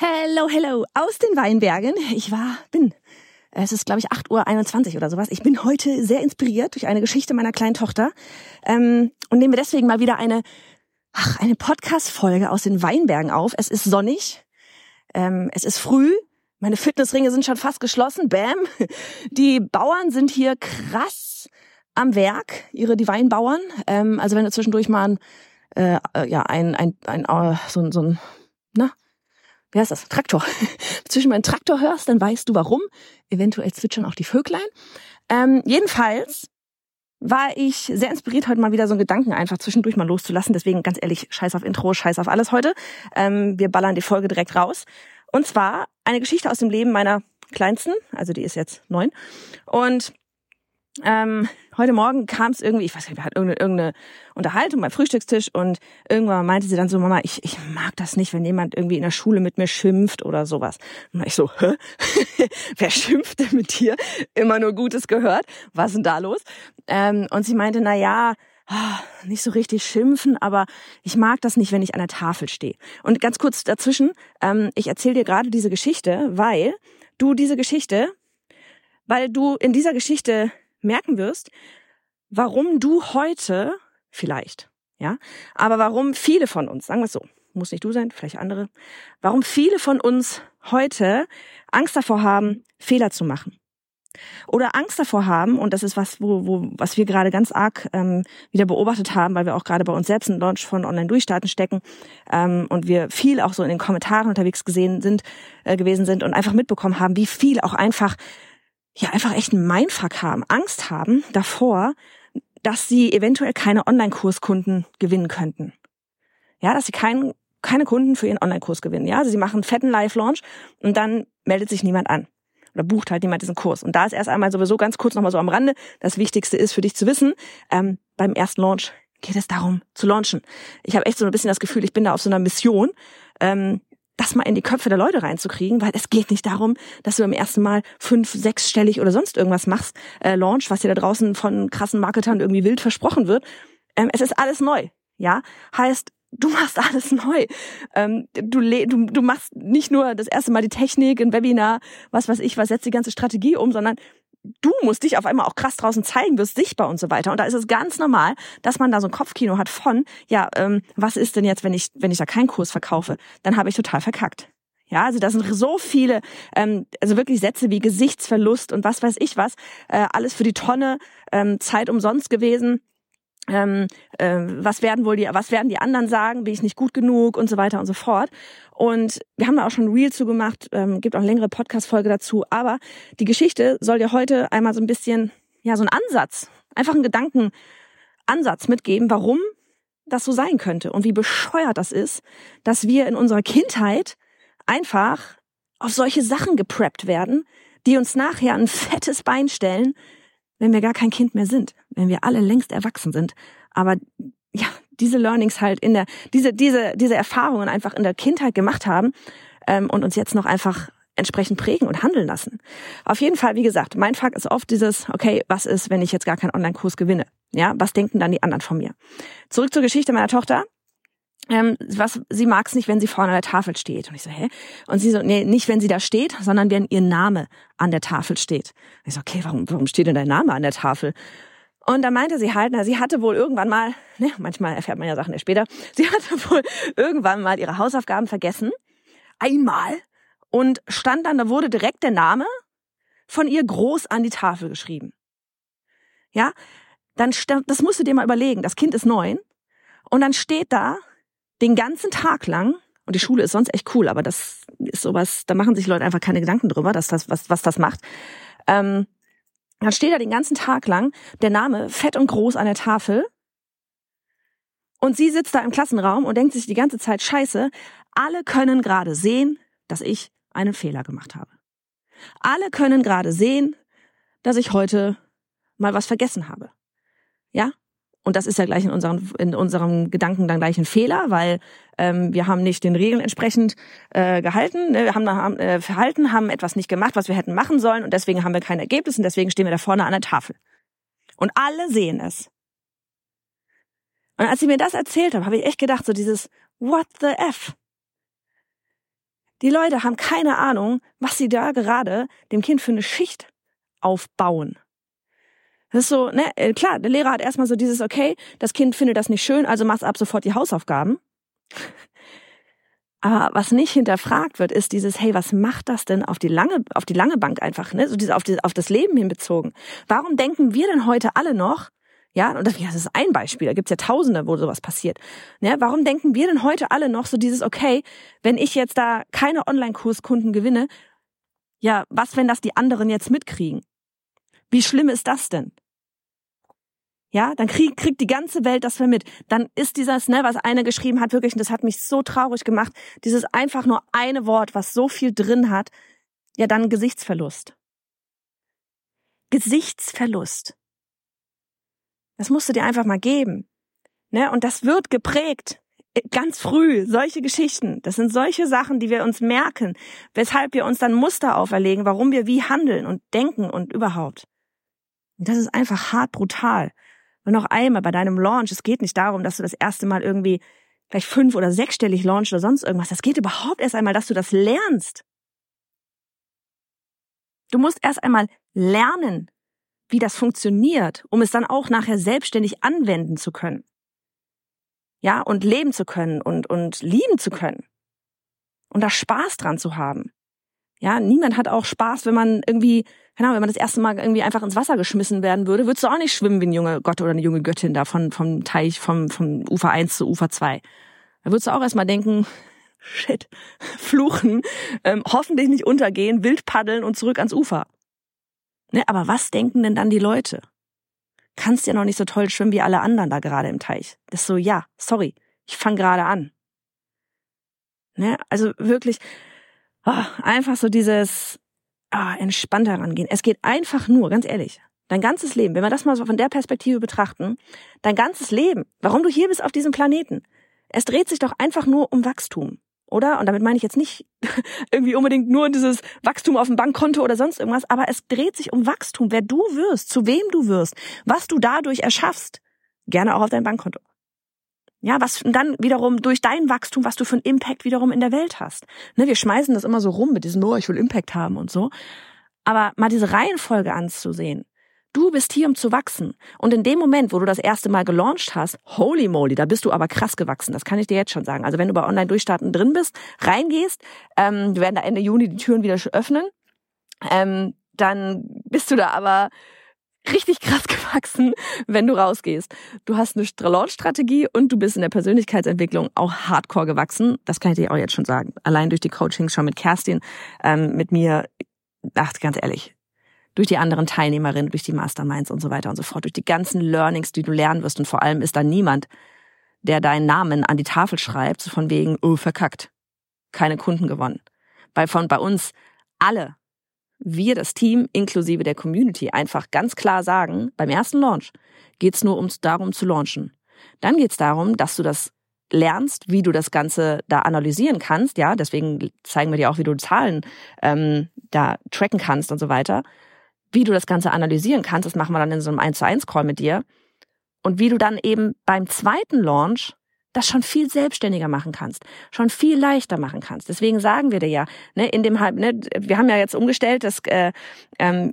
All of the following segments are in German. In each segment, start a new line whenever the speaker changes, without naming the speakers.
Hello, hello, aus den Weinbergen. Ich war, bin, es ist glaube ich 8.21 Uhr oder sowas. Ich bin heute sehr inspiriert durch eine Geschichte meiner kleinen Tochter ähm, und nehme deswegen mal wieder eine, ach, eine Podcast-Folge aus den Weinbergen auf. Es ist sonnig, ähm, es ist früh, meine Fitnessringe sind schon fast geschlossen, bam. Die Bauern sind hier krass am Werk, ihre die Weinbauern. Ähm, also wenn du zwischendurch mal ein, äh, ja, ein, ein, ein, äh, so, so ein, na, wie heißt das? Traktor. Zwischen meinen Traktor hörst, dann weißt du warum. Eventuell zwitschern auch die Vöglein. Ähm, jedenfalls war ich sehr inspiriert, heute mal wieder so einen Gedanken einfach zwischendurch mal loszulassen. Deswegen ganz ehrlich, scheiß auf Intro, scheiß auf alles heute. Ähm, wir ballern die Folge direkt raus. Und zwar eine Geschichte aus dem Leben meiner Kleinsten, also die ist jetzt neun. Und ähm, heute Morgen kam es irgendwie, ich weiß nicht, wir hatten irgendeine, irgendeine Unterhaltung beim Frühstückstisch und irgendwann meinte sie dann so, Mama, ich, ich mag das nicht, wenn jemand irgendwie in der Schule mit mir schimpft oder sowas. Und ich so, hä? Wer schimpft denn mit dir? Immer nur Gutes gehört. Was ist denn da los? Ähm, und sie meinte, na ja, ah, nicht so richtig schimpfen, aber ich mag das nicht, wenn ich an der Tafel stehe. Und ganz kurz dazwischen, ähm, ich erzähle dir gerade diese Geschichte, weil du diese Geschichte, weil du in dieser Geschichte merken wirst, warum du heute vielleicht, ja, aber warum viele von uns, sagen wir es so, muss nicht du sein, vielleicht andere, warum viele von uns heute Angst davor haben, Fehler zu machen. Oder Angst davor haben, und das ist was, wo, wo, was wir gerade ganz arg ähm, wieder beobachtet haben, weil wir auch gerade bei uns selbst einen Launch von Online-Durchstarten stecken ähm, und wir viel auch so in den Kommentaren unterwegs gesehen sind, äh, gewesen sind und einfach mitbekommen haben, wie viel auch einfach ja einfach echt einen Mindfuck haben, Angst haben davor, dass sie eventuell keine Online-Kurskunden gewinnen könnten. Ja, dass sie keinen keine Kunden für ihren Online-Kurs gewinnen. Ja, also sie machen einen fetten Live-Launch und dann meldet sich niemand an oder bucht halt niemand diesen Kurs. Und da ist erst einmal sowieso ganz kurz nochmal so am Rande. Das Wichtigste ist für dich zu wissen, ähm, beim ersten Launch geht es darum zu launchen. Ich habe echt so ein bisschen das Gefühl, ich bin da auf so einer Mission, ähm, das mal in die Köpfe der Leute reinzukriegen, weil es geht nicht darum, dass du im ersten Mal fünf, sechsstellig oder sonst irgendwas machst, äh, Launch, was dir da draußen von krassen Marketern irgendwie wild versprochen wird. Ähm, es ist alles neu, ja. Heißt, du machst alles neu. Ähm, du, du, du machst nicht nur das erste Mal die Technik, ein Webinar, was weiß ich, was setzt die ganze Strategie um, sondern du musst dich auf einmal auch krass draußen zeigen, wirst sichtbar und so weiter. Und da ist es ganz normal, dass man da so ein Kopfkino hat von, ja, ähm, was ist denn jetzt, wenn ich, wenn ich da keinen Kurs verkaufe? Dann habe ich total verkackt. Ja, also da sind so viele, ähm, also wirklich Sätze wie Gesichtsverlust und was weiß ich was, äh, alles für die Tonne, ähm, Zeit umsonst gewesen. Ähm, äh, was werden wohl die, was werden die anderen sagen? Bin ich nicht gut genug und so weiter und so fort. Und wir haben da auch schon ein Reel zugemacht, ähm, gibt auch längere Podcast-Folge dazu. Aber die Geschichte soll dir heute einmal so ein bisschen, ja, so einen Ansatz, einfach einen Gedankenansatz mitgeben, warum das so sein könnte und wie bescheuert das ist, dass wir in unserer Kindheit einfach auf solche Sachen gepreppt werden, die uns nachher ein fettes Bein stellen, wenn wir gar kein Kind mehr sind, wenn wir alle längst erwachsen sind. Aber ja, diese Learnings halt in der, diese, diese, diese Erfahrungen einfach in der Kindheit gemacht haben ähm, und uns jetzt noch einfach entsprechend prägen und handeln lassen. Auf jeden Fall, wie gesagt, mein Fakt ist oft dieses, okay, was ist, wenn ich jetzt gar keinen Online-Kurs gewinne? Ja, was denken dann die anderen von mir? Zurück zur Geschichte meiner Tochter. Ähm, was sie mag es nicht, wenn sie vorne an der Tafel steht. Und ich so, hä? Und sie so, nee, nicht wenn sie da steht, sondern wenn ihr Name an der Tafel steht. Und ich so, okay, warum, warum steht denn dein Name an der Tafel? Und da meinte sie halt, na, sie hatte wohl irgendwann mal, ne, manchmal erfährt man ja Sachen erst später, sie hatte wohl irgendwann mal ihre Hausaufgaben vergessen. Einmal. Und stand dann, da wurde direkt der Name von ihr groß an die Tafel geschrieben. Ja, dann, das musst du dir mal überlegen. Das Kind ist neun. Und dann steht da den ganzen Tag lang, und die Schule ist sonst echt cool, aber das ist sowas, da machen sich Leute einfach keine Gedanken drüber, dass das, was, was das macht. Ähm, dann steht da den ganzen Tag lang der Name fett und groß an der Tafel. Und sie sitzt da im Klassenraum und denkt sich die ganze Zeit, scheiße, alle können gerade sehen, dass ich einen Fehler gemacht habe. Alle können gerade sehen, dass ich heute mal was vergessen habe. Ja? Und das ist ja gleich in unserem, in unserem Gedanken dann gleich ein Fehler, weil ähm, wir haben nicht den Regeln entsprechend äh, gehalten, ne? wir haben, haben äh, verhalten, haben etwas nicht gemacht, was wir hätten machen sollen und deswegen haben wir kein Ergebnis und deswegen stehen wir da vorne an der Tafel. Und alle sehen es. Und als sie mir das erzählt haben, habe ich echt gedacht, so dieses What the F? Die Leute haben keine Ahnung, was sie da gerade dem Kind für eine Schicht aufbauen. Das ist so, ne, äh, klar, der Lehrer hat erstmal so dieses, okay, das Kind findet das nicht schön, also machst ab sofort die Hausaufgaben. Aber was nicht hinterfragt wird, ist dieses, hey, was macht das denn auf die lange, auf die lange Bank einfach, ne? So diese, auf, die, auf das Leben hinbezogen. Warum denken wir denn heute alle noch, ja, und das, das ist ein Beispiel, da gibt's ja Tausende, wo sowas passiert. Ne? Warum denken wir denn heute alle noch so dieses, okay, wenn ich jetzt da keine Online-Kurskunden gewinne, ja, was, wenn das die anderen jetzt mitkriegen? Wie schlimm ist das denn? Ja, dann krieg, kriegt die ganze Welt das mit. Dann ist dieses, ne, was eine geschrieben hat, wirklich, und das hat mich so traurig gemacht, dieses einfach nur eine Wort, was so viel drin hat, ja, dann Gesichtsverlust. Gesichtsverlust. Das musst du dir einfach mal geben. Ne? Und das wird geprägt. Äh, ganz früh. Solche Geschichten. Das sind solche Sachen, die wir uns merken, weshalb wir uns dann Muster auferlegen, warum wir wie handeln und denken und überhaupt. Und das ist einfach hart brutal. Und noch einmal bei deinem Launch, es geht nicht darum, dass du das erste Mal irgendwie vielleicht fünf- oder sechsstellig launch oder sonst irgendwas. Das geht überhaupt erst einmal, dass du das lernst. Du musst erst einmal lernen, wie das funktioniert, um es dann auch nachher selbstständig anwenden zu können. Ja, und leben zu können und, und lieben zu können. Und da Spaß dran zu haben. Ja, niemand hat auch Spaß, wenn man irgendwie, keine Ahnung, wenn man das erste Mal irgendwie einfach ins Wasser geschmissen werden würde, würdest du auch nicht schwimmen wie ein junger Gott oder eine junge Göttin da von, vom Teich, vom, vom Ufer 1 zu Ufer 2. Da würdest du auch erstmal denken, shit, fluchen, ähm, hoffentlich nicht untergehen, wild paddeln und zurück ans Ufer. Ne, aber was denken denn dann die Leute? Kannst ja noch nicht so toll schwimmen wie alle anderen da gerade im Teich. Das ist so, ja, sorry, ich fange gerade an. Ne, also wirklich, oh, einfach so dieses oh, entspannt herangehen. Es geht einfach nur, ganz ehrlich, dein ganzes Leben, wenn wir das mal so von der Perspektive betrachten, dein ganzes Leben, warum du hier bist auf diesem Planeten, es dreht sich doch einfach nur um Wachstum. Oder? Und damit meine ich jetzt nicht irgendwie unbedingt nur dieses Wachstum auf dem Bankkonto oder sonst irgendwas, aber es dreht sich um Wachstum, wer du wirst, zu wem du wirst, was du dadurch erschaffst. Gerne auch auf dein Bankkonto. Ja, was dann wiederum durch dein Wachstum, was du für einen Impact wiederum in der Welt hast. Ne, wir schmeißen das immer so rum mit diesem, oh, ich will Impact haben und so. Aber mal diese Reihenfolge anzusehen. Du bist hier, um zu wachsen. Und in dem Moment, wo du das erste Mal gelauncht hast, holy moly, da bist du aber krass gewachsen. Das kann ich dir jetzt schon sagen. Also wenn du bei Online-Durchstarten drin bist, reingehst, ähm, wir werden da Ende Juni die Türen wieder öffnen, ähm, dann bist du da aber richtig krass gewachsen, wenn du rausgehst. Du hast eine Launch-Strategie und du bist in der Persönlichkeitsentwicklung auch hardcore gewachsen. Das kann ich dir auch jetzt schon sagen. Allein durch die Coachings schon mit Kerstin, ähm, mit mir, ach, ganz ehrlich, durch die anderen Teilnehmerinnen, durch die Masterminds und so weiter und so fort, durch die ganzen Learnings, die du lernen wirst. Und vor allem ist da niemand, der deinen Namen an die Tafel schreibt, so von wegen, oh, verkackt. Keine Kunden gewonnen. Weil von bei uns alle wir, das Team inklusive der Community, einfach ganz klar sagen, beim ersten Launch geht's nur ums darum zu launchen. Dann geht's darum, dass du das lernst, wie du das Ganze da analysieren kannst, ja, deswegen zeigen wir dir auch, wie du Zahlen ähm, da tracken kannst und so weiter. Wie du das Ganze analysieren kannst, das machen wir dann in so einem 1 zu 1 Call mit dir. Und wie du dann eben beim zweiten Launch das schon viel selbstständiger machen kannst, schon viel leichter machen kannst. Deswegen sagen wir dir ja, ne, in dem ne, wir haben ja jetzt umgestellt, das, äh, ähm,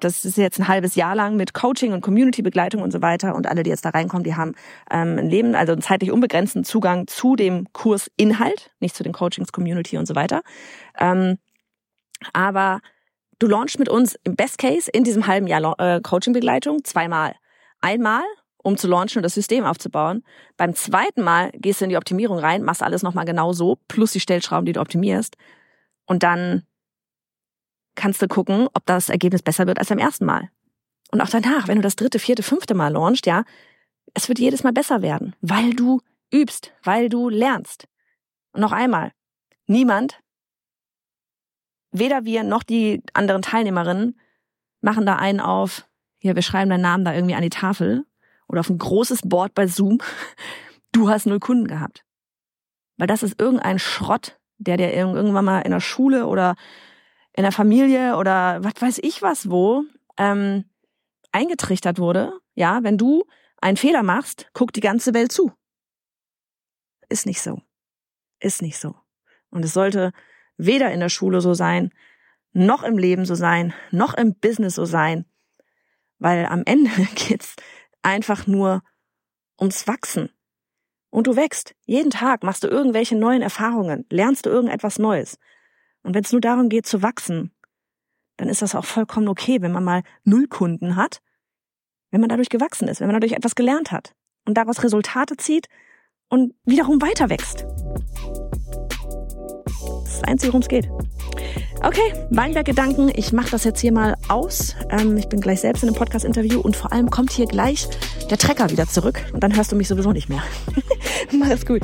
das ist jetzt ein halbes Jahr lang mit Coaching und Community-Begleitung und so weiter. Und alle, die jetzt da reinkommen, die haben ähm, ein Leben, also einen zeitlich unbegrenzten Zugang zu dem Kursinhalt, nicht zu den Coachings, Community und so weiter. Ähm, aber du launchst mit uns im Best Case in diesem halben Jahr äh, Coaching-Begleitung zweimal. Einmal um zu launchen und das System aufzubauen. Beim zweiten Mal gehst du in die Optimierung rein, machst alles nochmal genau so, plus die Stellschrauben, die du optimierst. Und dann kannst du gucken, ob das Ergebnis besser wird als beim ersten Mal. Und auch danach, wenn du das dritte, vierte, fünfte Mal launchst, ja, es wird jedes Mal besser werden, weil du übst, weil du lernst. Und noch einmal, niemand, weder wir noch die anderen Teilnehmerinnen, machen da einen auf, ja, wir schreiben deinen Namen da irgendwie an die Tafel oder auf ein großes Board bei Zoom, du hast null Kunden gehabt. Weil das ist irgendein Schrott, der dir irgendwann mal in der Schule oder in der Familie oder was weiß ich was wo ähm, eingetrichtert wurde. Ja, wenn du einen Fehler machst, guckt die ganze Welt zu. Ist nicht so. Ist nicht so. Und es sollte weder in der Schule so sein, noch im Leben so sein, noch im Business so sein. Weil am Ende geht's einfach nur ums Wachsen. Und du wächst. Jeden Tag machst du irgendwelche neuen Erfahrungen, lernst du irgendetwas Neues. Und wenn es nur darum geht zu wachsen, dann ist das auch vollkommen okay, wenn man mal null Kunden hat, wenn man dadurch gewachsen ist, wenn man dadurch etwas gelernt hat und daraus Resultate zieht und wiederum weiter wächst. Das ist das Einzige, worum es geht. Okay, Weinberg-Gedanken. Ich mache das jetzt hier mal aus. Ähm, ich bin gleich selbst in einem Podcast-Interview und vor allem kommt hier gleich der Trecker wieder zurück und dann hörst du mich sowieso nicht mehr. Mach es gut.